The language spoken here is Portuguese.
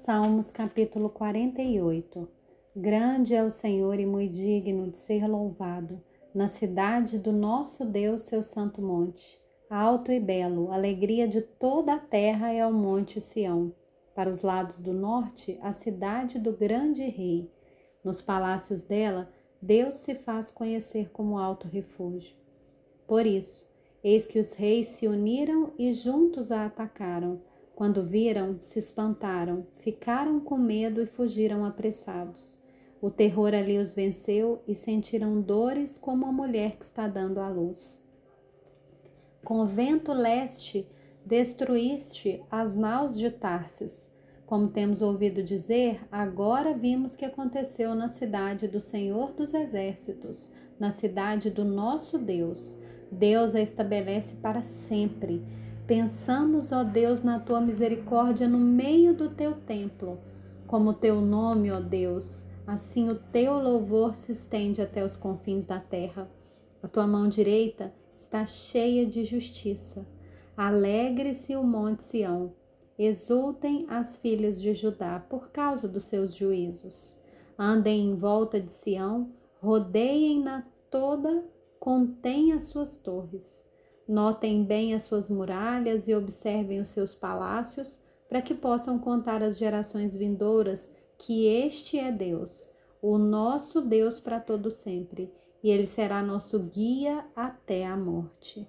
Salmos capítulo 48 Grande é o Senhor e muito digno de ser louvado, na cidade do nosso Deus, seu santo monte. Alto e belo, alegria de toda a terra é o monte Sião. Para os lados do norte, a cidade do grande rei. Nos palácios dela, Deus se faz conhecer como alto refúgio. Por isso, eis que os reis se uniram e juntos a atacaram quando viram, se espantaram, ficaram com medo e fugiram apressados. O terror ali os venceu e sentiram dores como a mulher que está dando à luz. Com o vento leste, destruíste as naus de Tarsis. Como temos ouvido dizer, agora vimos que aconteceu na cidade do Senhor dos Exércitos, na cidade do nosso Deus. Deus a estabelece para sempre Pensamos, ó Deus, na tua misericórdia no meio do teu templo. Como teu nome, ó Deus, assim o teu louvor se estende até os confins da terra. A tua mão direita está cheia de justiça. Alegre-se o monte Sião. Exultem as filhas de Judá por causa dos seus juízos. Andem em volta de Sião, rodeiem-na toda, contém as suas torres. Notem bem as suas muralhas e observem os seus palácios, para que possam contar às gerações vindouras que este é Deus, o nosso Deus para todo sempre, e ele será nosso guia até a morte.